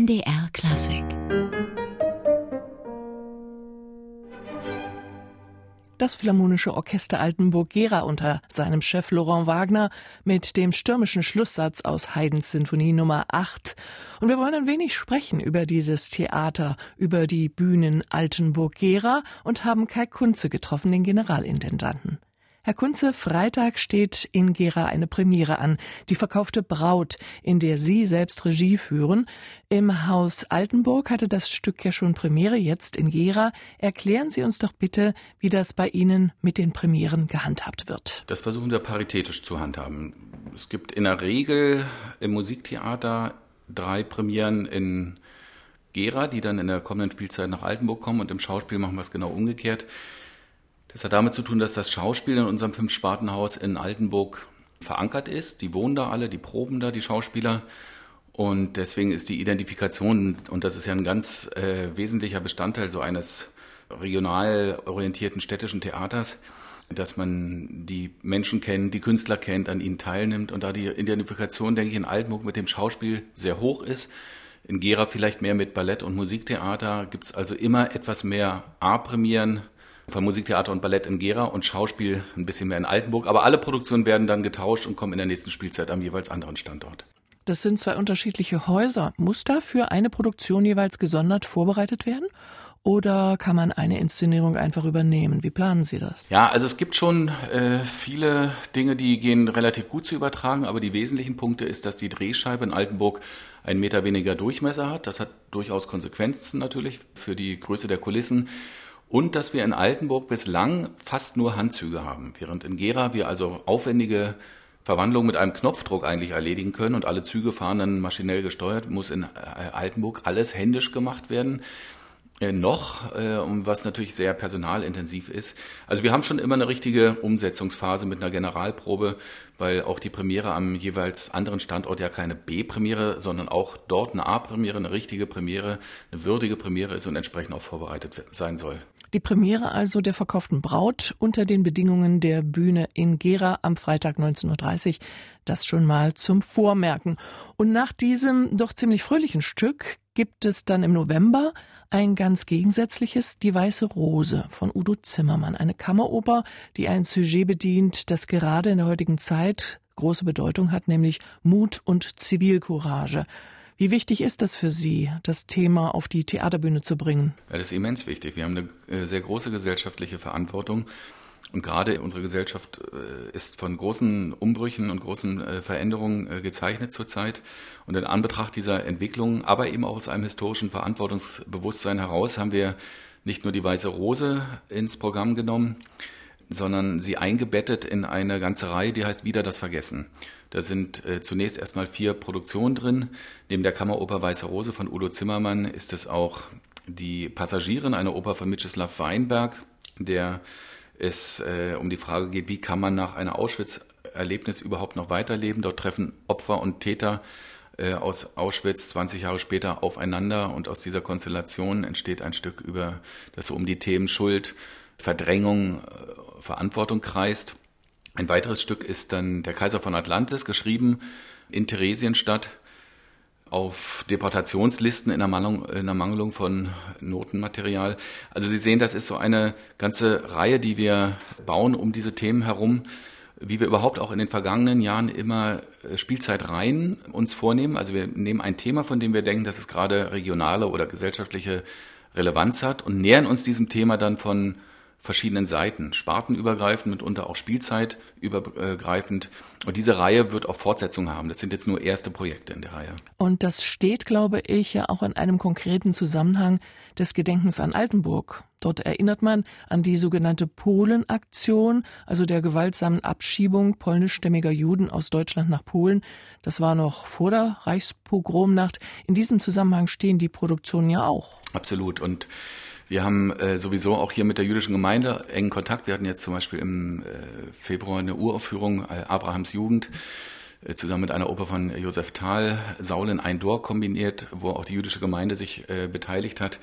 NDR Klassik. Das Philharmonische Orchester Altenburg-Gera unter seinem Chef Laurent Wagner mit dem stürmischen Schlusssatz aus Haydns Sinfonie Nummer 8. Und wir wollen ein wenig sprechen über dieses Theater, über die Bühnen Altenburg-Gera und haben Kai Kunze getroffen, den Generalintendanten. Herr Kunze, Freitag steht in Gera eine Premiere an, die verkaufte Braut, in der Sie selbst Regie führen. Im Haus Altenburg hatte das Stück ja schon Premiere, jetzt in Gera. Erklären Sie uns doch bitte, wie das bei Ihnen mit den Premieren gehandhabt wird. Das versuchen wir paritätisch zu handhaben. Es gibt in der Regel im Musiktheater drei Premieren in Gera, die dann in der kommenden Spielzeit nach Altenburg kommen und im Schauspiel machen wir es genau umgekehrt. Das hat damit zu tun, dass das Schauspiel in unserem Fünf-Spartenhaus in Altenburg verankert ist. Die wohnen da alle, die proben da, die Schauspieler. Und deswegen ist die Identifikation, und das ist ja ein ganz äh, wesentlicher Bestandteil so eines regional orientierten städtischen Theaters, dass man die Menschen kennt, die Künstler kennt, an ihnen teilnimmt und da die Identifikation, denke ich, in Altenburg mit dem Schauspiel sehr hoch ist. In Gera vielleicht mehr mit Ballett und Musiktheater gibt es also immer etwas mehr A-Premieren, von Musiktheater und Ballett in Gera und Schauspiel ein bisschen mehr in Altenburg. Aber alle Produktionen werden dann getauscht und kommen in der nächsten Spielzeit am jeweils anderen Standort. Das sind zwei unterschiedliche Häuser. Muss da für eine Produktion jeweils gesondert vorbereitet werden? Oder kann man eine Inszenierung einfach übernehmen? Wie planen Sie das? Ja, also es gibt schon äh, viele Dinge, die gehen relativ gut zu übertragen, aber die wesentlichen Punkte ist, dass die Drehscheibe in Altenburg einen Meter weniger Durchmesser hat. Das hat durchaus Konsequenzen natürlich für die Größe der Kulissen und dass wir in Altenburg bislang fast nur Handzüge haben, während in Gera wir also aufwendige Verwandlungen mit einem Knopfdruck eigentlich erledigen können und alle Züge fahren dann maschinell gesteuert, muss in äh, Altenburg alles händisch gemacht werden. Äh, noch, äh, was natürlich sehr personalintensiv ist. Also wir haben schon immer eine richtige Umsetzungsphase mit einer Generalprobe, weil auch die Premiere am jeweils anderen Standort ja keine B-Premiere, sondern auch dort eine A-Premiere, eine richtige Premiere, eine würdige Premiere ist und entsprechend auch vorbereitet sein soll. Die Premiere also der verkauften Braut unter den Bedingungen der Bühne in Gera am Freitag 19.30 Uhr. Das schon mal zum Vormerken. Und nach diesem doch ziemlich fröhlichen Stück gibt es dann im November ein ganz gegensätzliches Die Weiße Rose von Udo Zimmermann, eine Kammeroper, die ein Sujet bedient, das gerade in der heutigen Zeit große Bedeutung hat, nämlich Mut und Zivilcourage. Wie wichtig ist das für Sie, das Thema auf die Theaterbühne zu bringen? Das ist immens wichtig. Wir haben eine äh, sehr große gesellschaftliche Verantwortung. Und gerade unsere Gesellschaft äh, ist von großen Umbrüchen und großen äh, Veränderungen gezeichnet zurzeit. Und in Anbetracht dieser Entwicklung, aber eben auch aus einem historischen Verantwortungsbewusstsein heraus, haben wir nicht nur die Weiße Rose ins Programm genommen, sondern sie eingebettet in eine ganze Reihe, die heißt Wieder das Vergessen. Da sind äh, zunächst erstmal vier Produktionen drin. Neben der Kammeroper Weiße Rose von Udo Zimmermann ist es auch die Passagierin, eine Oper von Mieczysław Weinberg, der es äh, um die Frage geht, wie kann man nach einer Auschwitz-Erlebnis überhaupt noch weiterleben. Dort treffen Opfer und Täter äh, aus Auschwitz 20 Jahre später aufeinander und aus dieser Konstellation entsteht ein Stück über das so um die Themen Schuld, Verdrängung, Verantwortung kreist. Ein weiteres Stück ist dann Der Kaiser von Atlantis, geschrieben in Theresienstadt auf Deportationslisten in Ermangelung, in Ermangelung von Notenmaterial. Also Sie sehen, das ist so eine ganze Reihe, die wir bauen um diese Themen herum, wie wir überhaupt auch in den vergangenen Jahren immer äh, Spielzeitreihen uns vornehmen. Also wir nehmen ein Thema, von dem wir denken, dass es gerade regionale oder gesellschaftliche Relevanz hat und nähern uns diesem Thema dann von verschiedenen Seiten, spartenübergreifend, mitunter auch spielzeitübergreifend. Und diese Reihe wird auch Fortsetzungen haben. Das sind jetzt nur erste Projekte in der Reihe. Und das steht, glaube ich, ja auch in einem konkreten Zusammenhang des Gedenkens an Altenburg. Dort erinnert man an die sogenannte Polenaktion, also der gewaltsamen Abschiebung polnischstämmiger Juden aus Deutschland nach Polen. Das war noch vor der Reichspogromnacht. In diesem Zusammenhang stehen die Produktionen ja auch. Absolut. Und wir haben äh, sowieso auch hier mit der jüdischen Gemeinde engen Kontakt. Wir hatten jetzt zum Beispiel im äh, Februar eine Uraufführung äh, Abrahams Jugend äh, zusammen mit einer Oper von Josef Thal, Saul in ein Dor kombiniert, wo auch die jüdische Gemeinde sich äh, beteiligt hat.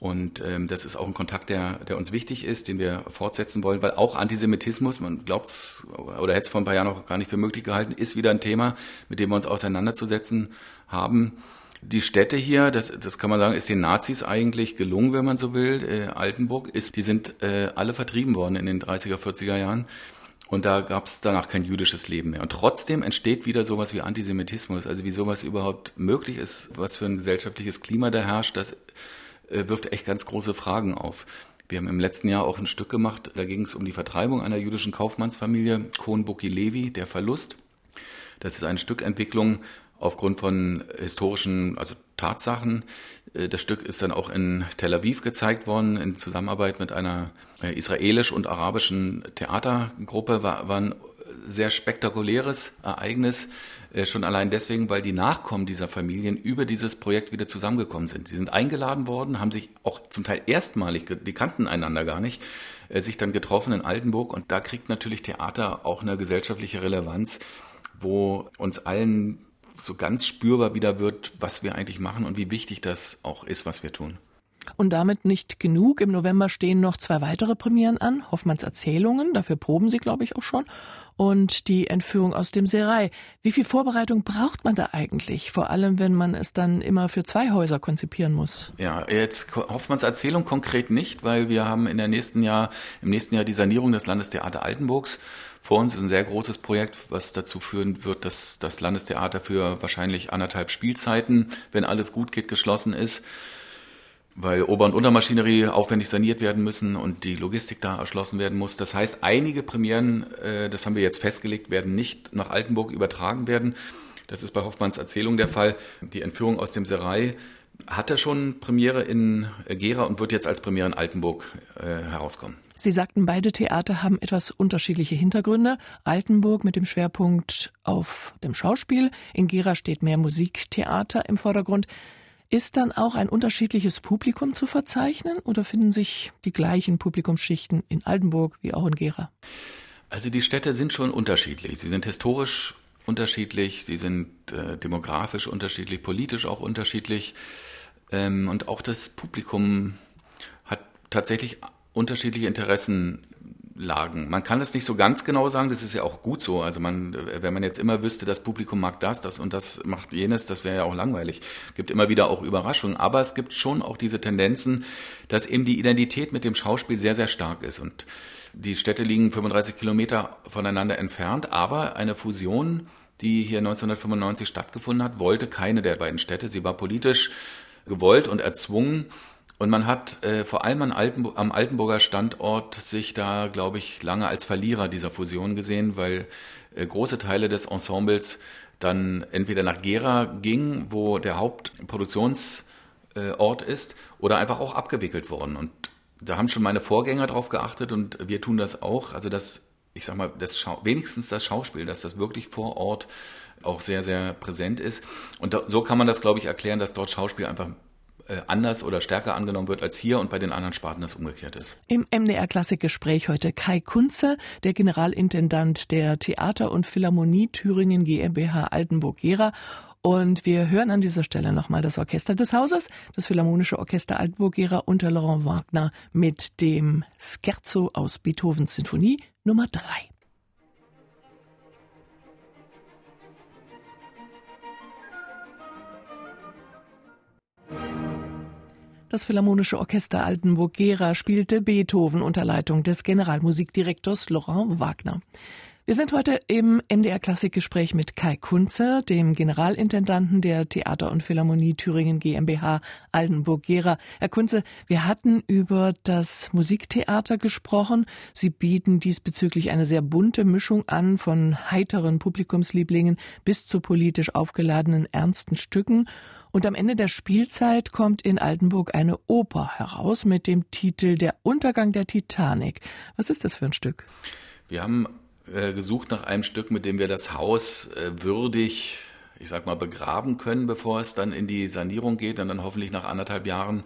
Und ähm, das ist auch ein Kontakt, der, der uns wichtig ist, den wir fortsetzen wollen, weil auch Antisemitismus, man glaubt es oder hätte es vor ein paar Jahren noch gar nicht für möglich gehalten, ist wieder ein Thema, mit dem wir uns auseinanderzusetzen haben. Die Städte hier, das, das kann man sagen, ist den Nazis eigentlich gelungen, wenn man so will. Äh, Altenburg ist, die sind äh, alle vertrieben worden in den 30er, 40er Jahren. Und da gab es danach kein jüdisches Leben mehr. Und trotzdem entsteht wieder sowas wie Antisemitismus, also wie sowas überhaupt möglich ist, was für ein gesellschaftliches Klima da herrscht, das äh, wirft echt ganz große Fragen auf. Wir haben im letzten Jahr auch ein Stück gemacht, da ging es um die Vertreibung einer jüdischen Kaufmannsfamilie, Kohn Levi, der Verlust. Das ist eine Stückentwicklung aufgrund von historischen, also Tatsachen. Äh, das Stück ist dann auch in Tel Aviv gezeigt worden, in Zusammenarbeit mit einer äh, israelisch- und arabischen Theatergruppe. War, war ein sehr spektakuläres Ereignis, äh, schon allein deswegen, weil die Nachkommen dieser Familien über dieses Projekt wieder zusammengekommen sind. Sie sind eingeladen worden, haben sich auch zum Teil erstmalig, die kannten einander gar nicht, sich dann getroffen in Altenburg und da kriegt natürlich Theater auch eine gesellschaftliche Relevanz, wo uns allen so ganz spürbar wieder wird, was wir eigentlich machen und wie wichtig das auch ist, was wir tun. Und damit nicht genug. Im November stehen noch zwei weitere Premieren an. Hoffmanns Erzählungen, dafür proben Sie, glaube ich, auch schon. Und die Entführung aus dem Serai. Wie viel Vorbereitung braucht man da eigentlich? Vor allem, wenn man es dann immer für zwei Häuser konzipieren muss. Ja, jetzt Hoffmanns Erzählung konkret nicht, weil wir haben in der nächsten Jahr, im nächsten Jahr die Sanierung des Landestheater Altenburgs vor uns ist ein sehr großes Projekt, was dazu führen wird, dass das Landestheater für wahrscheinlich anderthalb Spielzeiten, wenn alles gut geht, geschlossen ist, weil Ober- und Untermaschinerie aufwendig saniert werden müssen und die Logistik da erschlossen werden muss. Das heißt, einige Premieren, äh, das haben wir jetzt festgelegt, werden nicht nach Altenburg übertragen werden. Das ist bei Hoffmanns Erzählung der Fall. Die Entführung aus dem Serai hatte schon Premiere in Gera und wird jetzt als Premiere in Altenburg äh, herauskommen. Sie sagten, beide Theater haben etwas unterschiedliche Hintergründe. Altenburg mit dem Schwerpunkt auf dem Schauspiel, in Gera steht mehr Musiktheater im Vordergrund. Ist dann auch ein unterschiedliches Publikum zu verzeichnen oder finden sich die gleichen Publikumsschichten in Altenburg wie auch in Gera? Also die Städte sind schon unterschiedlich. Sie sind historisch unterschiedlich, sie sind äh, demografisch unterschiedlich, politisch auch unterschiedlich. Ähm, und auch das Publikum hat tatsächlich unterschiedliche Interessenlagen. Man kann es nicht so ganz genau sagen, das ist ja auch gut so. Also man, wenn man jetzt immer wüsste, das Publikum mag das, das und das macht jenes, das wäre ja auch langweilig. Es gibt immer wieder auch Überraschungen, aber es gibt schon auch diese Tendenzen, dass eben die Identität mit dem Schauspiel sehr, sehr stark ist. Und die Städte liegen 35 Kilometer voneinander entfernt, aber eine Fusion, die hier 1995 stattgefunden hat, wollte keine der beiden Städte. Sie war politisch gewollt und erzwungen. Und man hat äh, vor allem an Altenburg, am Altenburger Standort sich da, glaube ich, lange als Verlierer dieser Fusion gesehen, weil äh, große Teile des Ensembles dann entweder nach Gera ging, wo der Hauptproduktionsort äh, ist, oder einfach auch abgewickelt worden. Und da haben schon meine Vorgänger drauf geachtet und wir tun das auch. Also das, ich sag mal, das Schau wenigstens das Schauspiel, dass das wirklich vor Ort auch sehr, sehr präsent ist. Und so kann man das, glaube ich, erklären, dass dort Schauspiel einfach äh, anders oder stärker angenommen wird als hier und bei den anderen Sparten das umgekehrt ist. Im MDR Klassikgespräch heute Kai Kunze, der Generalintendant der Theater- und Philharmonie Thüringen GmbH Altenburg-Gera und wir hören an dieser Stelle nochmal das Orchester des Hauses, das Philharmonische Orchester Altenburg-Gera unter Laurent Wagner mit dem Scherzo aus Beethovens Sinfonie Nummer 3. Das Philharmonische Orchester Altenburg-Gera spielte Beethoven unter Leitung des Generalmusikdirektors Laurent Wagner. Wir sind heute im MDR Klassikgespräch mit Kai Kunzer, dem Generalintendanten der Theater- und Philharmonie Thüringen GmbH Altenburg-Gera. Herr Kunze, wir hatten über das Musiktheater gesprochen. Sie bieten diesbezüglich eine sehr bunte Mischung an von heiteren Publikumslieblingen bis zu politisch aufgeladenen ernsten Stücken. Und am Ende der Spielzeit kommt in Altenburg eine Oper heraus mit dem Titel Der Untergang der Titanic. Was ist das für ein Stück? Wir haben äh, gesucht nach einem Stück, mit dem wir das Haus äh, würdig, ich sag mal, begraben können, bevor es dann in die Sanierung geht und dann hoffentlich nach anderthalb Jahren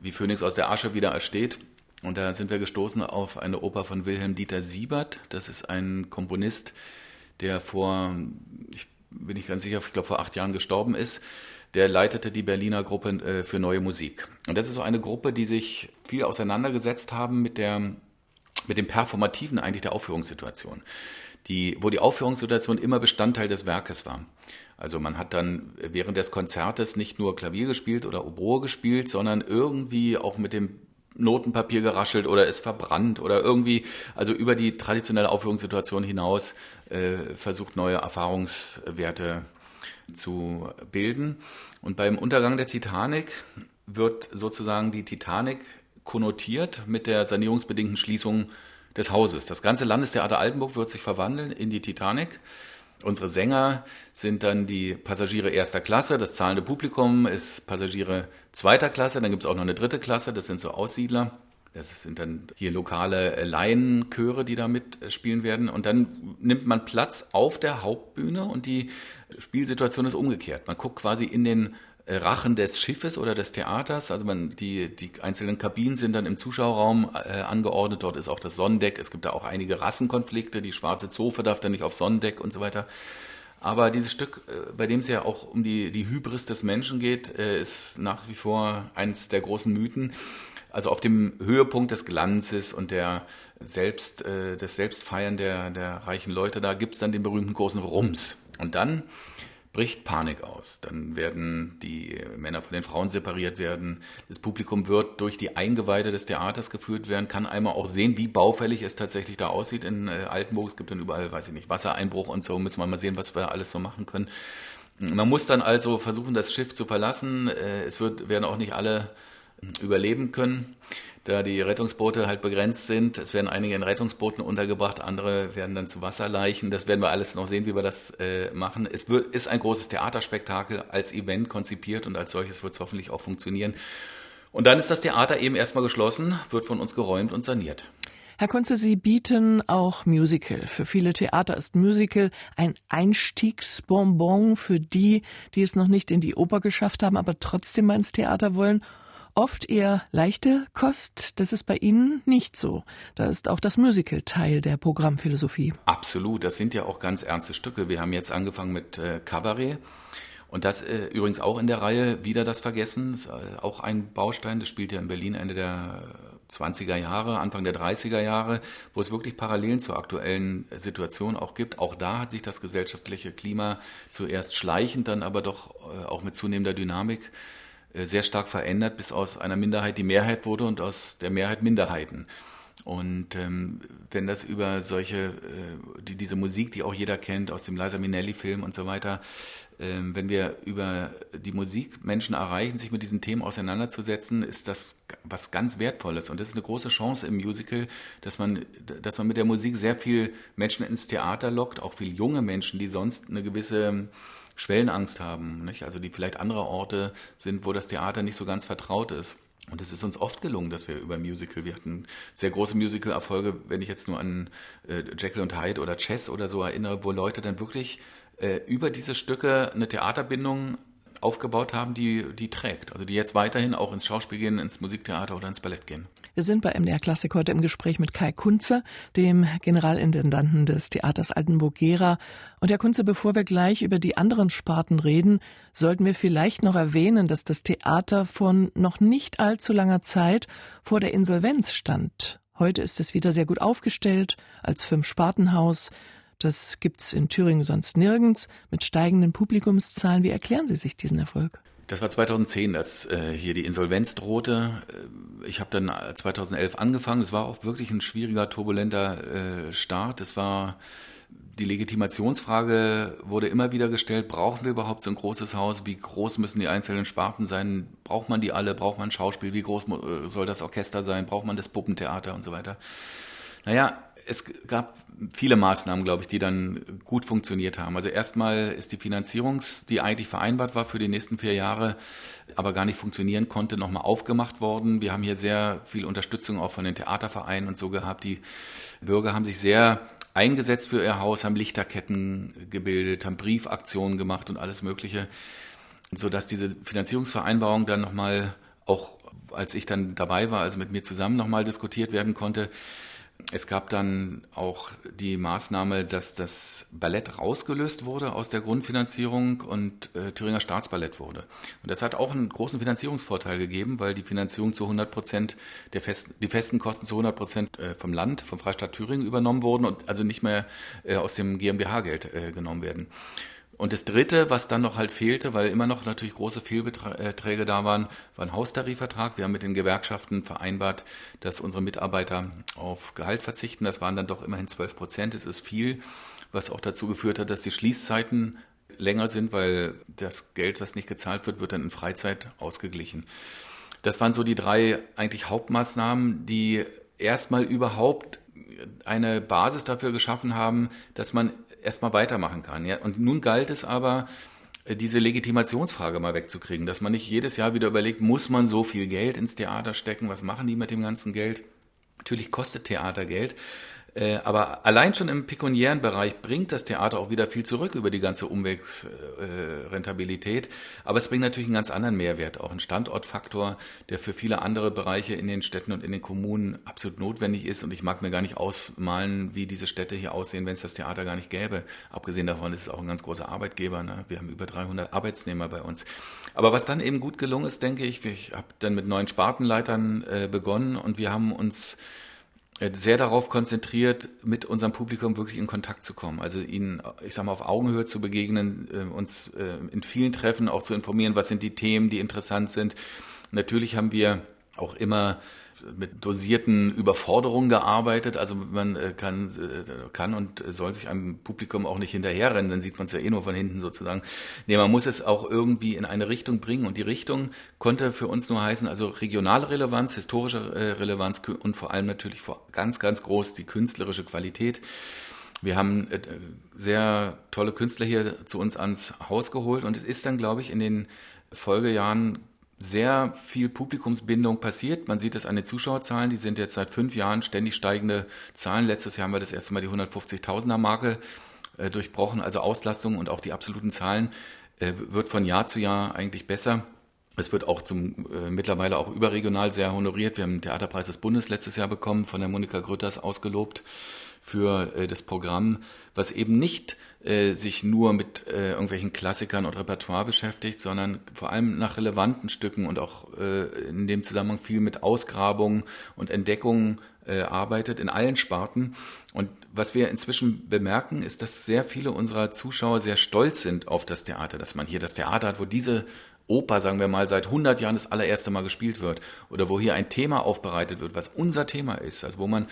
wie Phönix aus der Asche wieder ersteht. Und da sind wir gestoßen auf eine Oper von Wilhelm Dieter Siebert. Das ist ein Komponist, der vor, ich bin nicht ganz sicher, ich glaube vor acht Jahren gestorben ist. Der leitete die Berliner Gruppe äh, für neue Musik. Und das ist so eine Gruppe, die sich viel auseinandergesetzt haben mit der mit dem Performativen eigentlich der Aufführungssituation, die, wo die Aufführungssituation immer Bestandteil des Werkes war. Also man hat dann während des Konzertes nicht nur Klavier gespielt oder Oboe gespielt, sondern irgendwie auch mit dem Notenpapier geraschelt oder ist verbrannt oder irgendwie, also über die traditionelle Aufführungssituation hinaus äh, versucht, neue Erfahrungswerte zu bilden. Und beim Untergang der Titanic wird sozusagen die Titanic konnotiert mit der sanierungsbedingten Schließung des Hauses. Das ganze Landestheater Altenburg wird sich verwandeln in die Titanic. Unsere Sänger sind dann die Passagiere erster Klasse, das zahlende Publikum ist Passagiere zweiter Klasse, dann gibt es auch noch eine dritte Klasse, das sind so Aussiedler. Das sind dann hier lokale Laienchöre, die da mitspielen werden. Und dann nimmt man Platz auf der Hauptbühne und die Spielsituation ist umgekehrt. Man guckt quasi in den Rachen des Schiffes oder des Theaters. Also man, die, die einzelnen Kabinen sind dann im Zuschauerraum äh, angeordnet. Dort ist auch das Sonnendeck. Es gibt da auch einige Rassenkonflikte. Die schwarze Zofe darf dann nicht auf Sonnendeck und so weiter. Aber dieses Stück, äh, bei dem es ja auch um die, die Hybris des Menschen geht, äh, ist nach wie vor eines der großen Mythen. Also auf dem Höhepunkt des Glanzes und der Selbst, äh, des Selbstfeiern der, der reichen Leute, da gibt's dann den berühmten großen Rums. Und dann bricht Panik aus. Dann werden die Männer von den Frauen separiert werden. Das Publikum wird durch die Eingeweide des Theaters geführt werden, kann einmal auch sehen, wie baufällig es tatsächlich da aussieht in äh, Altenburg. Es gibt dann überall, weiß ich nicht, Wassereinbruch und so. Müssen wir mal sehen, was wir alles so machen können. Man muss dann also versuchen, das Schiff zu verlassen. Äh, es wird, werden auch nicht alle überleben können da die Rettungsboote halt begrenzt sind. Es werden einige in Rettungsbooten untergebracht, andere werden dann zu Wasserleichen. Das werden wir alles noch sehen, wie wir das äh, machen. Es wird, ist ein großes Theaterspektakel als Event konzipiert und als solches wird es hoffentlich auch funktionieren. Und dann ist das Theater eben erstmal geschlossen, wird von uns geräumt und saniert. Herr Kunze, Sie bieten auch Musical. Für viele Theater ist Musical ein Einstiegsbonbon für die, die es noch nicht in die Oper geschafft haben, aber trotzdem mal ins Theater wollen oft eher leichte Kost. Das ist bei Ihnen nicht so. Da ist auch das Musical Teil der Programmphilosophie. Absolut, das sind ja auch ganz ernste Stücke. Wir haben jetzt angefangen mit äh, Cabaret. Und das äh, übrigens auch in der Reihe Wieder das Vergessen, ist, äh, auch ein Baustein, das spielt ja in Berlin Ende der 20er Jahre, Anfang der 30er Jahre, wo es wirklich Parallelen zur aktuellen Situation auch gibt. Auch da hat sich das gesellschaftliche Klima zuerst schleichend, dann aber doch äh, auch mit zunehmender Dynamik sehr stark verändert, bis aus einer Minderheit die Mehrheit wurde und aus der Mehrheit Minderheiten. Und ähm, wenn das über solche, äh, die, diese Musik, die auch jeder kennt aus dem Liza Minnelli-Film und so weiter, äh, wenn wir über die Musik Menschen erreichen, sich mit diesen Themen auseinanderzusetzen, ist das was ganz Wertvolles. Und das ist eine große Chance im Musical, dass man, dass man mit der Musik sehr viel Menschen ins Theater lockt, auch viele junge Menschen, die sonst eine gewisse Schwellenangst haben, nicht? also die vielleicht andere Orte sind, wo das Theater nicht so ganz vertraut ist. Und es ist uns oft gelungen, dass wir über Musical, wir hatten sehr große Musical-Erfolge, wenn ich jetzt nur an äh, Jekyll und Hyde oder Chess oder so erinnere, wo Leute dann wirklich äh, über diese Stücke eine Theaterbindung aufgebaut haben, die, die trägt. Also die jetzt weiterhin auch ins Schauspiel gehen, ins Musiktheater oder ins Ballett gehen. Wir sind bei MDR Klassik heute im Gespräch mit Kai Kunze, dem Generalintendanten des Theaters Altenburg-Gera. Und Herr Kunze, bevor wir gleich über die anderen Sparten reden, sollten wir vielleicht noch erwähnen, dass das Theater von noch nicht allzu langer Zeit vor der Insolvenz stand. Heute ist es wieder sehr gut aufgestellt als Fünf-Spartenhaus. Das gibt's in Thüringen sonst nirgends mit steigenden Publikumszahlen. Wie erklären Sie sich diesen Erfolg? Das war 2010, als äh, hier die Insolvenz drohte. Äh, ich habe dann 2011 angefangen. Es war auch wirklich ein schwieriger, turbulenter äh, Start. Es war die Legitimationsfrage wurde immer wieder gestellt, brauchen wir überhaupt so ein großes Haus? Wie groß müssen die einzelnen Sparten sein? Braucht man die alle? Braucht man Schauspiel? Wie groß äh, soll das Orchester sein? Braucht man das Puppentheater und so weiter? Naja, es gab viele Maßnahmen, glaube ich, die dann gut funktioniert haben. Also erstmal ist die Finanzierung, die eigentlich vereinbart war für die nächsten vier Jahre, aber gar nicht funktionieren konnte, nochmal aufgemacht worden. Wir haben hier sehr viel Unterstützung auch von den Theatervereinen und so gehabt. Die Bürger haben sich sehr eingesetzt für ihr Haus, haben Lichterketten gebildet, haben Briefaktionen gemacht und alles Mögliche, sodass diese Finanzierungsvereinbarung dann nochmal auch als ich dann dabei war, also mit mir zusammen nochmal diskutiert werden konnte. Es gab dann auch die Maßnahme, dass das Ballett rausgelöst wurde aus der Grundfinanzierung und äh, Thüringer Staatsballett wurde. Und das hat auch einen großen Finanzierungsvorteil gegeben, weil die Finanzierung zu 100 Prozent, der Fest, die festen Kosten zu 100 Prozent äh, vom Land, vom Freistaat Thüringen übernommen wurden und also nicht mehr äh, aus dem GmbH-Geld äh, genommen werden. Und das Dritte, was dann noch halt fehlte, weil immer noch natürlich große Fehlbeträge da waren, war ein Haustarifvertrag. Wir haben mit den Gewerkschaften vereinbart, dass unsere Mitarbeiter auf Gehalt verzichten. Das waren dann doch immerhin 12 Prozent. Es ist viel, was auch dazu geführt hat, dass die Schließzeiten länger sind, weil das Geld, was nicht gezahlt wird, wird dann in Freizeit ausgeglichen. Das waren so die drei eigentlich Hauptmaßnahmen, die erstmal überhaupt eine Basis dafür geschaffen haben, dass man erstmal weitermachen kann. Ja? Und nun galt es aber, äh, diese Legitimationsfrage mal wegzukriegen, dass man nicht jedes Jahr wieder überlegt, muss man so viel Geld ins Theater stecken, was machen die mit dem ganzen Geld? Natürlich kostet Theater Geld, äh, aber allein schon im pekuniären Bereich bringt das Theater auch wieder viel zurück über die ganze Umwegsrentabilität. Aber es bringt natürlich einen ganz anderen Mehrwert, auch einen Standortfaktor, der für viele andere Bereiche in den Städten und in den Kommunen absolut notwendig ist. Und ich mag mir gar nicht ausmalen, wie diese Städte hier aussehen, wenn es das Theater gar nicht gäbe. Abgesehen davon ist es auch ein ganz großer Arbeitgeber. Ne? Wir haben über 300 Arbeitsnehmer bei uns. Aber was dann eben gut gelungen ist, denke ich, ich habe dann mit neuen Spartenleitern äh, begonnen und wir haben uns äh, sehr darauf konzentriert, mit unserem Publikum wirklich in Kontakt zu kommen. Also ihnen, ich sag mal, auf Augenhöhe zu begegnen, äh, uns äh, in vielen Treffen auch zu informieren, was sind die Themen, die interessant sind. Natürlich haben wir auch immer mit dosierten Überforderungen gearbeitet. Also man äh, kann, äh, kann und soll sich einem Publikum auch nicht hinterherrennen, dann sieht man es ja eh nur von hinten sozusagen. Nee, man muss es auch irgendwie in eine Richtung bringen und die Richtung konnte für uns nur heißen, also regionale Relevanz, historische äh, Relevanz und vor allem natürlich ganz, ganz groß die künstlerische Qualität. Wir haben sehr tolle Künstler hier zu uns ans Haus geholt und es ist dann, glaube ich, in den Folgejahren sehr viel Publikumsbindung passiert. Man sieht es an den Zuschauerzahlen, die sind jetzt seit fünf Jahren ständig steigende Zahlen. Letztes Jahr haben wir das erste Mal die 150.000er Marke äh, durchbrochen, also Auslastung und auch die absoluten Zahlen äh, wird von Jahr zu Jahr eigentlich besser. Es wird auch zum äh, mittlerweile auch überregional sehr honoriert. Wir haben den Theaterpreis des Bundes letztes Jahr bekommen, von der Monika Grütters ausgelobt für äh, das Programm, was eben nicht äh, sich nur mit äh, irgendwelchen Klassikern und Repertoire beschäftigt, sondern vor allem nach relevanten Stücken und auch äh, in dem Zusammenhang viel mit Ausgrabungen und Entdeckungen äh, arbeitet in allen Sparten. Und was wir inzwischen bemerken, ist, dass sehr viele unserer Zuschauer sehr stolz sind auf das Theater, dass man hier das Theater hat, wo diese Oper, sagen wir mal, seit 100 Jahren das allererste Mal gespielt wird oder wo hier ein Thema aufbereitet wird, was unser Thema ist, also wo man,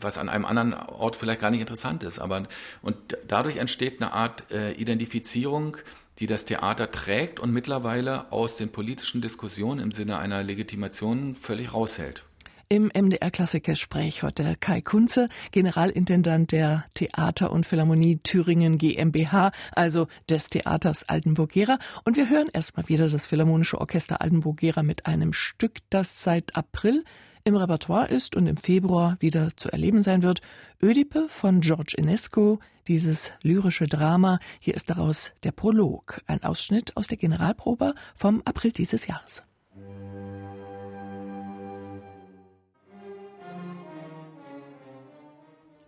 was an einem anderen Ort vielleicht gar nicht interessant ist, aber und dadurch entsteht eine Art äh, Identifizierung, die das Theater trägt und mittlerweile aus den politischen Diskussionen im Sinne einer Legitimation völlig raushält. Im MDR-Klassikgespräch heute Kai Kunze, Generalintendant der Theater- und Philharmonie Thüringen GmbH, also des Theaters Altenburg-Gera. Und wir hören erstmal wieder das Philharmonische Orchester Altenburg-Gera mit einem Stück, das seit April im Repertoire ist und im Februar wieder zu erleben sein wird. Ödipe von George Enesco, dieses lyrische Drama. Hier ist daraus der Prolog, ein Ausschnitt aus der Generalprobe vom April dieses Jahres.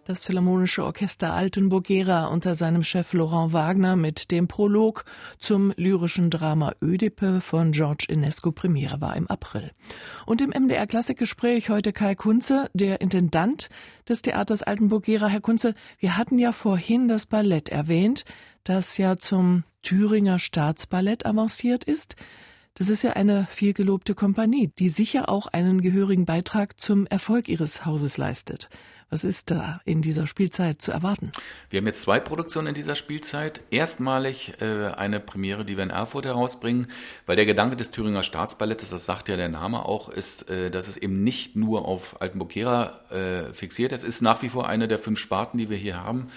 Das Philharmonische Orchester Altenburg-Gera unter seinem Chef Laurent Wagner mit dem Prolog zum lyrischen Drama Ödipe von George Enesco Premiere war im April. Und im MDR Klassikgespräch heute Kai Kunze, der Intendant des Theaters Altenburg-Gera. Herr Kunze, wir hatten ja vorhin das Ballett erwähnt, das ja zum Thüringer Staatsballett avanciert ist. Das ist ja eine vielgelobte Kompanie, die sicher auch einen gehörigen Beitrag zum Erfolg ihres Hauses leistet. Was ist da in dieser Spielzeit zu erwarten? Wir haben jetzt zwei Produktionen in dieser Spielzeit. Erstmalig äh, eine Premiere, die wir in Erfurt herausbringen, weil der Gedanke des Thüringer Staatsballettes, das sagt ja der Name auch, ist, äh, dass es eben nicht nur auf Altenburg-Gera äh, fixiert ist. Es ist nach wie vor eine der fünf Sparten, die wir hier haben.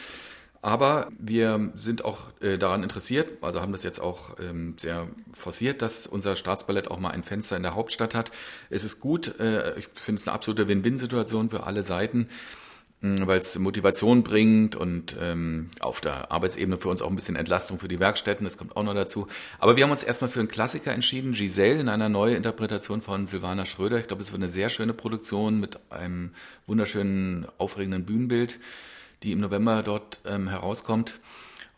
Aber wir sind auch äh, daran interessiert, also haben das jetzt auch ähm, sehr forciert, dass unser Staatsballett auch mal ein Fenster in der Hauptstadt hat. Es ist gut, äh, ich finde es eine absolute Win-Win-Situation für alle Seiten, äh, weil es Motivation bringt und ähm, auf der Arbeitsebene für uns auch ein bisschen Entlastung für die Werkstätten, das kommt auch noch dazu. Aber wir haben uns erstmal für einen Klassiker entschieden, Giselle in einer neuen Interpretation von Silvana Schröder. Ich glaube, es wird eine sehr schöne Produktion mit einem wunderschönen, aufregenden Bühnenbild die im November dort ähm, herauskommt.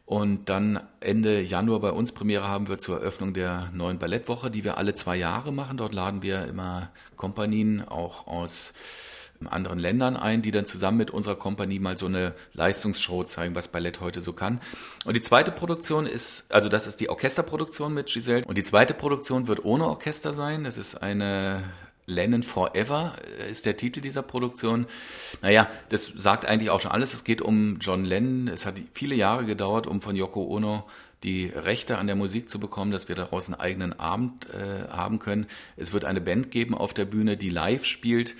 Und dann Ende Januar bei uns Premiere haben wir zur Eröffnung der neuen Ballettwoche, die wir alle zwei Jahre machen. Dort laden wir immer Kompanien auch aus anderen Ländern ein, die dann zusammen mit unserer Kompanie mal so eine Leistungsshow zeigen, was Ballett heute so kann. Und die zweite Produktion ist, also das ist die Orchesterproduktion mit Giselle. Und die zweite Produktion wird ohne Orchester sein. Das ist eine Lennon Forever ist der Titel dieser Produktion. Naja, das sagt eigentlich auch schon alles. Es geht um John Lennon. Es hat viele Jahre gedauert, um von Yoko Ono die Rechte an der Musik zu bekommen, dass wir daraus einen eigenen Abend äh, haben können. Es wird eine Band geben auf der Bühne, die live spielt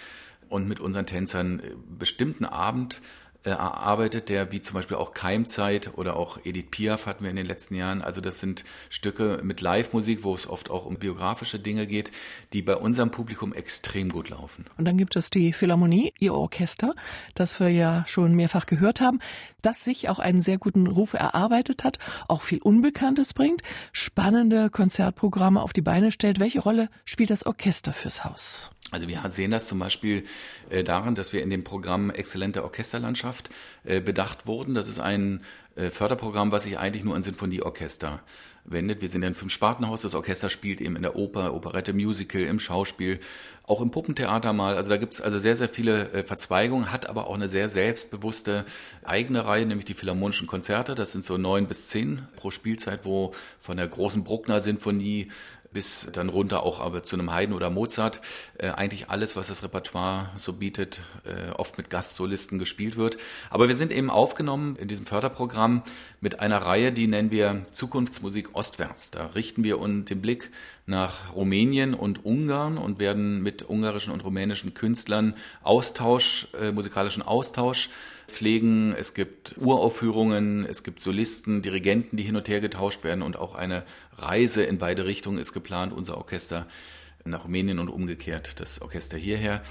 und mit unseren Tänzern äh, bestimmten Abend erarbeitet, der wie zum Beispiel auch Keimzeit oder auch Edith Piaf hatten wir in den letzten Jahren. Also das sind Stücke mit Live-Musik, wo es oft auch um biografische Dinge geht, die bei unserem Publikum extrem gut laufen. Und dann gibt es die Philharmonie, ihr Orchester, das wir ja schon mehrfach gehört haben, das sich auch einen sehr guten Ruf erarbeitet hat, auch viel Unbekanntes bringt, spannende Konzertprogramme auf die Beine stellt. Welche Rolle spielt das Orchester fürs Haus? Also wir sehen das zum Beispiel äh, daran, dass wir in dem Programm Exzellente Orchesterlandschaft äh, bedacht wurden. Das ist ein äh, Förderprogramm, was sich eigentlich nur an Sinfonieorchester wendet. Wir sind ein Fünf-Spartenhaus. Das Orchester spielt eben in der Oper, Operette, Musical, im Schauspiel, auch im Puppentheater mal. Also da gibt es also sehr, sehr viele äh, Verzweigungen, hat aber auch eine sehr selbstbewusste eigene Reihe, nämlich die Philharmonischen Konzerte. Das sind so neun bis zehn pro Spielzeit, wo von der großen Bruckner Sinfonie bis dann runter auch aber zu einem Haydn oder Mozart. Äh, eigentlich alles, was das Repertoire so bietet, äh, oft mit Gastsolisten gespielt wird. Aber wir sind eben aufgenommen in diesem Förderprogramm mit einer Reihe, die nennen wir Zukunftsmusik ostwärts. Da richten wir uns den Blick nach Rumänien und Ungarn und werden mit ungarischen und rumänischen Künstlern Austausch, äh, musikalischen Austausch pflegen. Es gibt Uraufführungen, es gibt Solisten, Dirigenten, die hin und her getauscht werden und auch eine Reise in beide Richtungen ist geplant. Unser Orchester nach Rumänien und umgekehrt, das Orchester hierher.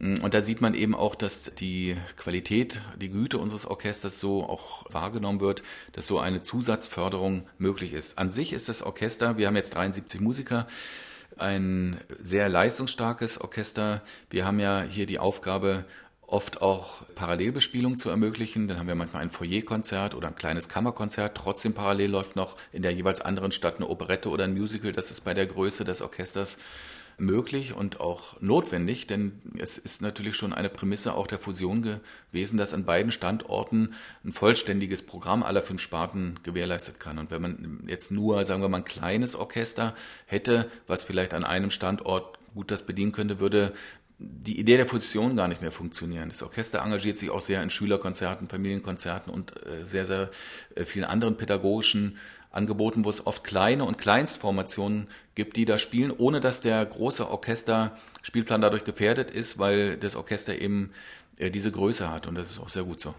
Und da sieht man eben auch, dass die Qualität, die Güte unseres Orchesters so auch wahrgenommen wird, dass so eine Zusatzförderung möglich ist. An sich ist das Orchester, wir haben jetzt 73 Musiker, ein sehr leistungsstarkes Orchester. Wir haben ja hier die Aufgabe, oft auch Parallelbespielung zu ermöglichen. Dann haben wir manchmal ein Foyerkonzert oder ein kleines Kammerkonzert. Trotzdem parallel läuft noch in der jeweils anderen Stadt eine Operette oder ein Musical. Das ist bei der Größe des Orchesters möglich und auch notwendig, denn es ist natürlich schon eine Prämisse auch der Fusion gewesen, dass an beiden Standorten ein vollständiges Programm aller fünf Sparten gewährleistet kann. Und wenn man jetzt nur, sagen wir mal, ein kleines Orchester hätte, was vielleicht an einem Standort gut das bedienen könnte, würde die Idee der Fusion gar nicht mehr funktionieren. Das Orchester engagiert sich auch sehr in Schülerkonzerten, Familienkonzerten und äh, sehr, sehr äh, vielen anderen pädagogischen Angeboten, wo es oft kleine und Kleinstformationen gibt, die da spielen, ohne dass der große Orchesterspielplan dadurch gefährdet ist, weil das Orchester eben äh, diese Größe hat und das ist auch sehr gut so.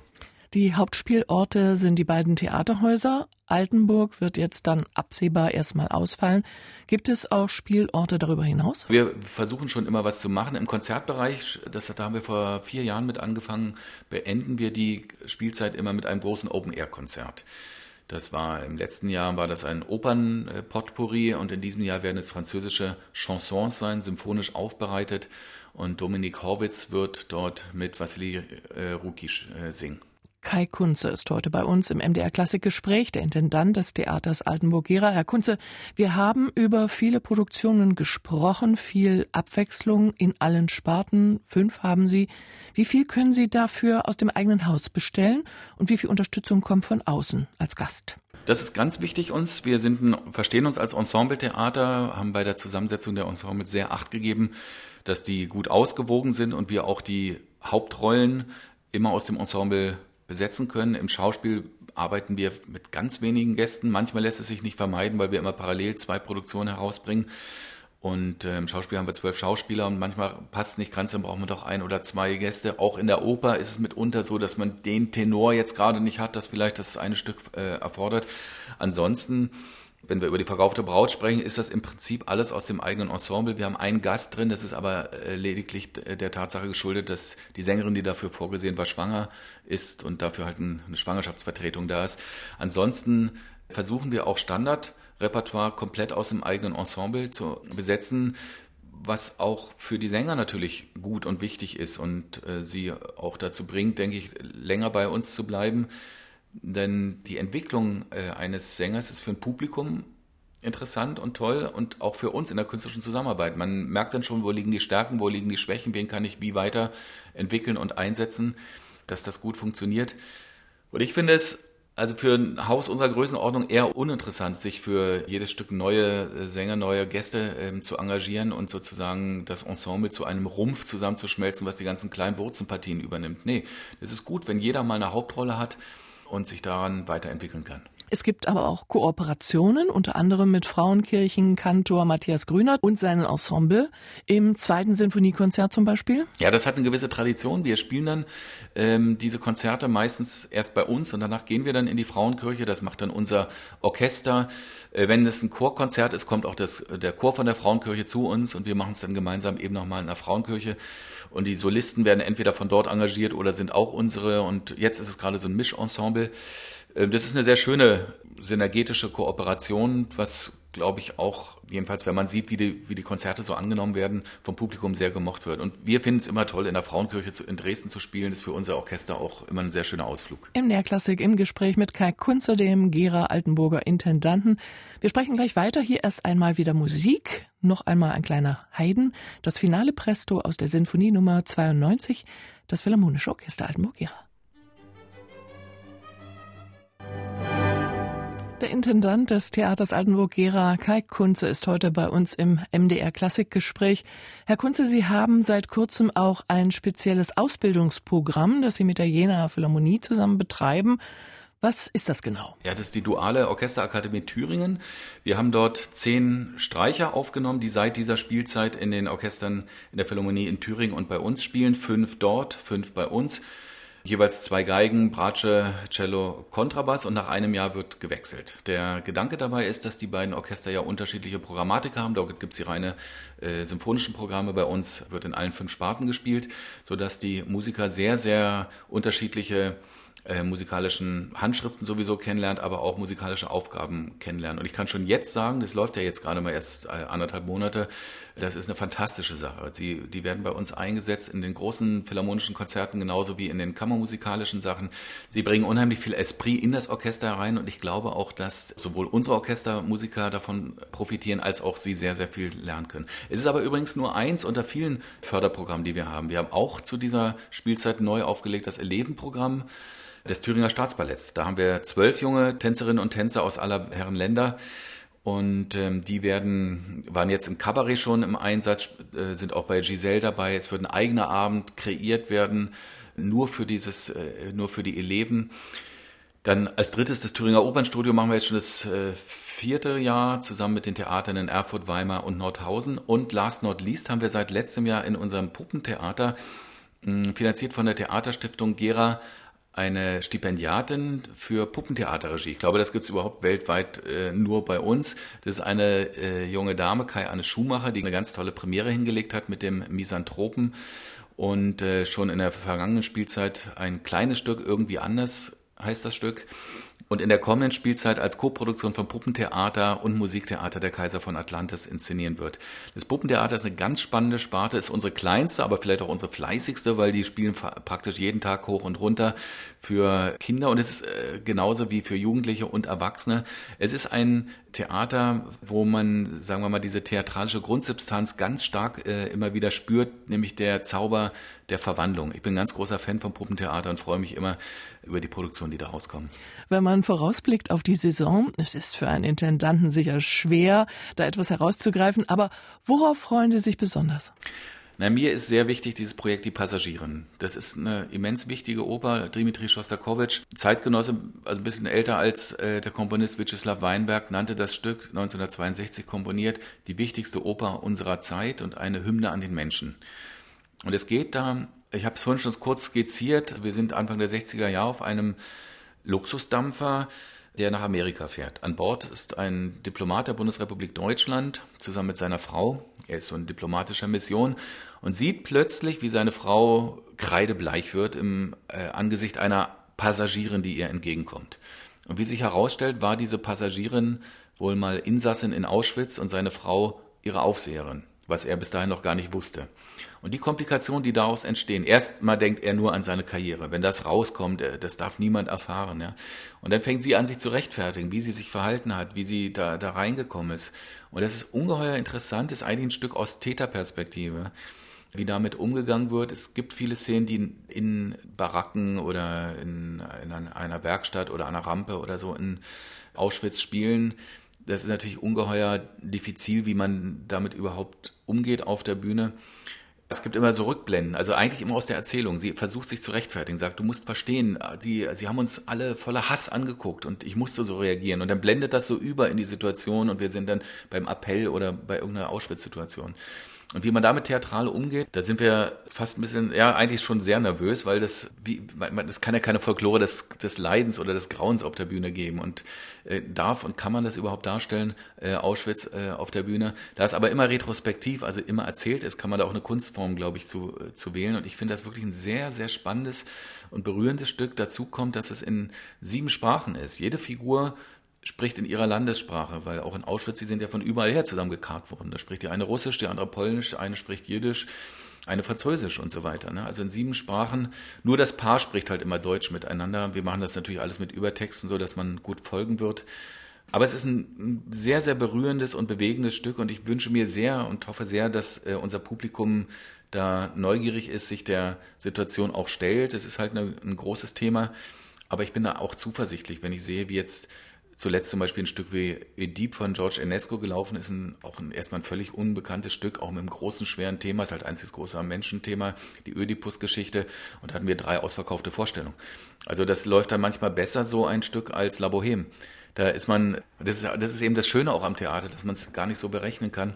Die Hauptspielorte sind die beiden Theaterhäuser. Altenburg wird jetzt dann absehbar erstmal ausfallen. Gibt es auch Spielorte darüber hinaus? Wir versuchen schon immer was zu machen. Im Konzertbereich, das, da haben wir vor vier Jahren mit angefangen, beenden wir die Spielzeit immer mit einem großen Open-Air-Konzert. Das war im letzten Jahr war das ein Opern-Potpourri und in diesem Jahr werden es französische Chansons sein, symphonisch aufbereitet. Und Dominik Horwitz wird dort mit Vassili äh, Rukic äh, singen. Kai Kunze ist heute bei uns im MDR Klassikgespräch, der Intendant des Theaters Altenburg-Gera. Herr Kunze, wir haben über viele Produktionen gesprochen, viel Abwechslung in allen Sparten. Fünf haben Sie. Wie viel können Sie dafür aus dem eigenen Haus bestellen und wie viel Unterstützung kommt von außen als Gast? Das ist ganz wichtig uns. Wir sind ein, verstehen uns als Ensembletheater, haben bei der Zusammensetzung der Ensemble sehr Acht gegeben, dass die gut ausgewogen sind und wir auch die Hauptrollen immer aus dem Ensemble besetzen können. Im Schauspiel arbeiten wir mit ganz wenigen Gästen. Manchmal lässt es sich nicht vermeiden, weil wir immer parallel zwei Produktionen herausbringen. Und äh, im Schauspiel haben wir zwölf Schauspieler und manchmal passt es nicht ganz, dann brauchen wir doch ein oder zwei Gäste. Auch in der Oper ist es mitunter so, dass man den Tenor jetzt gerade nicht hat, das vielleicht das eine Stück äh, erfordert. Ansonsten wenn wir über die verkaufte Braut sprechen, ist das im Prinzip alles aus dem eigenen Ensemble. Wir haben einen Gast drin, das ist aber äh, lediglich der Tatsache geschuldet, dass die Sängerin, die dafür vorgesehen war, schwanger ist und dafür halt eine Schwangerschaftsvertretung da ist. Ansonsten versuchen wir auch Standardrepertoire komplett aus dem eigenen Ensemble zu besetzen, was auch für die Sänger natürlich gut und wichtig ist und äh, sie auch dazu bringt, denke ich, länger bei uns zu bleiben denn die Entwicklung äh, eines Sängers ist für ein Publikum interessant und toll und auch für uns in der künstlerischen Zusammenarbeit. Man merkt dann schon, wo liegen die Stärken, wo liegen die Schwächen, wen kann ich wie weiterentwickeln und einsetzen, dass das gut funktioniert. Und ich finde es also für ein Haus unserer Größenordnung eher uninteressant, sich für jedes Stück neue äh, Sänger, neue Gäste ähm, zu engagieren und sozusagen das Ensemble zu einem Rumpf zusammenzuschmelzen, was die ganzen kleinen Wurzelpartien übernimmt. Nee, es ist gut, wenn jeder mal eine Hauptrolle hat und sich daran weiterentwickeln kann. Es gibt aber auch Kooperationen, unter anderem mit Frauenkirchenkantor Matthias Grüner und seinem Ensemble im zweiten Sinfoniekonzert zum Beispiel. Ja, das hat eine gewisse Tradition. Wir spielen dann ähm, diese Konzerte meistens erst bei uns und danach gehen wir dann in die Frauenkirche. Das macht dann unser Orchester. Äh, wenn es ein Chorkonzert ist, kommt auch das, der Chor von der Frauenkirche zu uns und wir machen es dann gemeinsam eben nochmal in der Frauenkirche. Und die Solisten werden entweder von dort engagiert oder sind auch unsere. Und jetzt ist es gerade so ein Mischensemble. Ähm, das ist eine sehr schöne synergetische Kooperation, was glaube ich auch, jedenfalls wenn man sieht, wie die, wie die Konzerte so angenommen werden, vom Publikum sehr gemocht wird. Und wir finden es immer toll, in der Frauenkirche zu, in Dresden zu spielen. Das ist für unser Orchester auch immer ein sehr schöner Ausflug. Im Nährklassik im Gespräch mit Kai Kunze, dem Gera Altenburger Intendanten. Wir sprechen gleich weiter. Hier erst einmal wieder Musik. Noch einmal ein kleiner Heiden. Das finale Presto aus der Sinfonie Nummer 92, das Philharmonische Orchester Altenburg-Gera. Der Intendant des Theaters Altenburg-Gera, Kai Kunze, ist heute bei uns im MDR Klassikgespräch. Herr Kunze, Sie haben seit kurzem auch ein spezielles Ausbildungsprogramm, das Sie mit der Jena Philharmonie zusammen betreiben. Was ist das genau? Ja, das ist die duale Orchesterakademie Thüringen. Wir haben dort zehn Streicher aufgenommen, die seit dieser Spielzeit in den Orchestern in der Philharmonie in Thüringen und bei uns spielen. Fünf dort, fünf bei uns jeweils zwei Geigen, Bratsche, Cello, Kontrabass und nach einem Jahr wird gewechselt. Der Gedanke dabei ist, dass die beiden Orchester ja unterschiedliche Programmatik haben. Dort gibt es die reine äh, symphonischen Programme. Bei uns wird in allen fünf Sparten gespielt, sodass die Musiker sehr, sehr unterschiedliche äh, musikalischen Handschriften sowieso kennenlernt, aber auch musikalische Aufgaben kennenlernt. Und ich kann schon jetzt sagen, das läuft ja jetzt gerade mal erst äh, anderthalb Monate, das ist eine fantastische Sache. Sie, die werden bei uns eingesetzt in den großen philharmonischen Konzerten genauso wie in den kammermusikalischen Sachen. Sie bringen unheimlich viel Esprit in das Orchester herein und ich glaube auch, dass sowohl unsere Orchestermusiker davon profitieren, als auch sie sehr, sehr viel lernen können. Es ist aber übrigens nur eins unter vielen Förderprogrammen, die wir haben. Wir haben auch zu dieser Spielzeit neu aufgelegt das Elevenprogramm des Thüringer Staatsballetts. Da haben wir zwölf junge Tänzerinnen und Tänzer aus aller Herren Länder. Und ähm, die werden, waren jetzt im Kabarett schon im Einsatz, äh, sind auch bei Giselle dabei. Es wird ein eigener Abend kreiert werden, nur für dieses, äh, nur für die Eleven. Dann als drittes das Thüringer Opernstudio machen wir jetzt schon das äh, vierte Jahr zusammen mit den Theatern in Erfurt, Weimar und Nordhausen. Und last not least haben wir seit letztem Jahr in unserem Puppentheater, mh, finanziert von der Theaterstiftung Gera, eine Stipendiatin für Puppentheaterregie. Ich glaube, das gibt es überhaupt weltweit äh, nur bei uns. Das ist eine äh, junge Dame, Kai-Anne Schumacher, die eine ganz tolle Premiere hingelegt hat mit dem Misanthropen und äh, schon in der vergangenen Spielzeit ein kleines Stück, irgendwie anders heißt das Stück, und in der kommenden Spielzeit als Koproduktion von Puppentheater und Musiktheater der Kaiser von Atlantis inszenieren wird. Das Puppentheater ist eine ganz spannende Sparte, ist unsere kleinste, aber vielleicht auch unsere fleißigste, weil die spielen praktisch jeden Tag hoch und runter für Kinder und es ist äh, genauso wie für Jugendliche und Erwachsene. Es ist ein Theater, wo man, sagen wir mal, diese theatralische Grundsubstanz ganz stark äh, immer wieder spürt, nämlich der Zauber der Verwandlung. Ich bin ein ganz großer Fan vom Puppentheater und freue mich immer über die Produktionen, die da rauskommen. Wenn man vorausblickt auf die Saison, es ist für einen Intendanten sicher schwer, da etwas herauszugreifen, aber worauf freuen Sie sich besonders? Na, mir ist sehr wichtig dieses Projekt Die Passagieren. Das ist eine immens wichtige Oper. Dmitri Schostakowitsch, Zeitgenosse, also ein bisschen älter als äh, der Komponist Vyacheslav Weinberg, nannte das Stück 1962 komponiert die wichtigste Oper unserer Zeit und eine Hymne an den Menschen. Und es geht da, ich habe es vorhin schon kurz skizziert, wir sind Anfang der 60er Jahre auf einem Luxusdampfer, der nach Amerika fährt. An Bord ist ein Diplomat der Bundesrepublik Deutschland zusammen mit seiner Frau. Er ist so in diplomatischer Mission und sieht plötzlich, wie seine Frau kreidebleich wird im äh, Angesicht einer Passagierin, die ihr entgegenkommt. Und wie sich herausstellt, war diese Passagierin wohl mal Insassin in Auschwitz und seine Frau ihre Aufseherin was er bis dahin noch gar nicht wusste. Und die Komplikationen, die daraus entstehen, erstmal denkt er nur an seine Karriere. Wenn das rauskommt, äh, das darf niemand erfahren. Ja? Und dann fängt sie an, sich zu rechtfertigen, wie sie sich verhalten hat, wie sie da, da reingekommen ist. Und das ist ungeheuer interessant, ist eigentlich ein Stück aus Täterperspektive wie damit umgegangen wird. Es gibt viele Szenen, die in Baracken oder in, in einer Werkstatt oder einer Rampe oder so in Auschwitz spielen. Das ist natürlich ungeheuer diffizil, wie man damit überhaupt umgeht auf der Bühne. Es gibt immer so Rückblenden, also eigentlich immer aus der Erzählung. Sie versucht sich zu rechtfertigen, sagt, du musst verstehen, sie, sie haben uns alle voller Hass angeguckt und ich musste so reagieren. Und dann blendet das so über in die Situation und wir sind dann beim Appell oder bei irgendeiner Auschwitz-Situation. Und wie man damit theatral umgeht, da sind wir fast ein bisschen, ja, eigentlich schon sehr nervös, weil das, wie, das kann ja keine Folklore des, des Leidens oder des Grauens auf der Bühne geben. Und äh, darf und kann man das überhaupt darstellen, äh, Auschwitz äh, auf der Bühne? Da es aber immer retrospektiv, also immer erzählt ist, kann man da auch eine Kunstform, glaube ich, zu, äh, zu wählen. Und ich finde das wirklich ein sehr, sehr spannendes und berührendes Stück. Dazu kommt, dass es in sieben Sprachen ist. Jede Figur spricht in ihrer Landessprache, weil auch in Auschwitz, sie sind ja von überall her zusammengekarrt worden. Da spricht die eine Russisch, die andere Polnisch, eine spricht Jiddisch, eine Französisch und so weiter. Ne? Also in sieben Sprachen. Nur das Paar spricht halt immer Deutsch miteinander. Wir machen das natürlich alles mit Übertexten, so dass man gut folgen wird. Aber es ist ein sehr, sehr berührendes und bewegendes Stück und ich wünsche mir sehr und hoffe sehr, dass äh, unser Publikum da neugierig ist, sich der Situation auch stellt. Es ist halt ein großes Thema, aber ich bin da auch zuversichtlich, wenn ich sehe, wie jetzt zuletzt zum Beispiel ein Stück wie Oedipe von George Enesco gelaufen ist, ein, auch ein, erstmal ein völlig unbekanntes Stück, auch mit einem großen, schweren Thema, ist halt einziges große Menschenthema, die Oedipus-Geschichte und hatten wir drei ausverkaufte Vorstellungen. Also das läuft dann manchmal besser so ein Stück als La Boheme. Da ist man, das ist, das ist eben das Schöne auch am Theater, dass man es gar nicht so berechnen kann.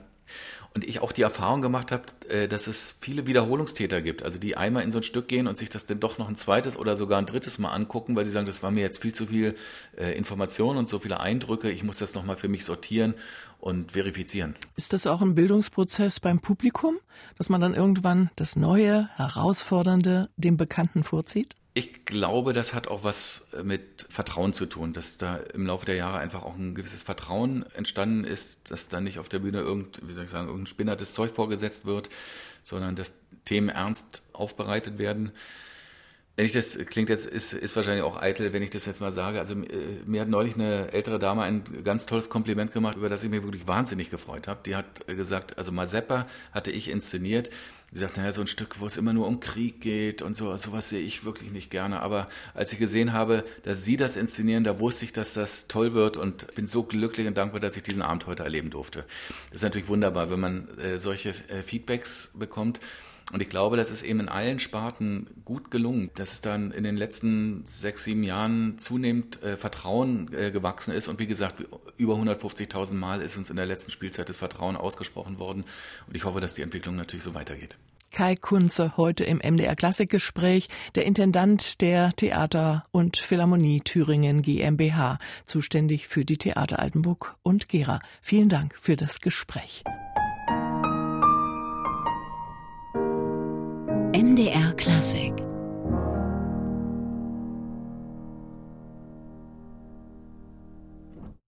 Und ich auch die Erfahrung gemacht habe, äh, dass es viele Wiederholungstäter gibt, also die einmal in so ein Stück gehen und sich das dann doch noch ein zweites oder sogar ein drittes Mal angucken, weil sie sagen, das war mir jetzt viel zu viel äh, Information und so viele Eindrücke, ich muss das nochmal für mich sortieren und verifizieren. Ist das auch ein Bildungsprozess beim Publikum, dass man dann irgendwann das Neue, Herausfordernde dem Bekannten vorzieht? Ich glaube, das hat auch was mit Vertrauen zu tun, dass da im Laufe der Jahre einfach auch ein gewisses Vertrauen entstanden ist, dass da nicht auf der Bühne irgend, wie soll ich sagen, irgendein spinnertes Zeug vorgesetzt wird, sondern dass Themen ernst aufbereitet werden. Wenn ich das, klingt jetzt, ist, ist wahrscheinlich auch eitel, wenn ich das jetzt mal sage. Also äh, mir hat neulich eine ältere Dame ein ganz tolles Kompliment gemacht, über das ich mich wirklich wahnsinnig gefreut habe. Die hat gesagt, also Mazeppa hatte ich inszeniert. Sie sagt, naja, so ein Stück, wo es immer nur um Krieg geht und so, sowas sehe ich wirklich nicht gerne. Aber als ich gesehen habe, dass Sie das inszenieren, da wusste ich, dass das toll wird und bin so glücklich und dankbar, dass ich diesen Abend heute erleben durfte. Das ist natürlich wunderbar, wenn man äh, solche äh, Feedbacks bekommt. Und ich glaube, das ist eben in allen Sparten gut gelungen, dass es dann in den letzten sechs, sieben Jahren zunehmend äh, Vertrauen äh, gewachsen ist. Und wie gesagt, über 150.000 Mal ist uns in der letzten Spielzeit das Vertrauen ausgesprochen worden. Und ich hoffe, dass die Entwicklung natürlich so weitergeht. Kai Kunze heute im MDR Klassikgespräch, der Intendant der Theater- und Philharmonie Thüringen GmbH, zuständig für die Theater Altenburg und Gera. Vielen Dank für das Gespräch. MDR Klassik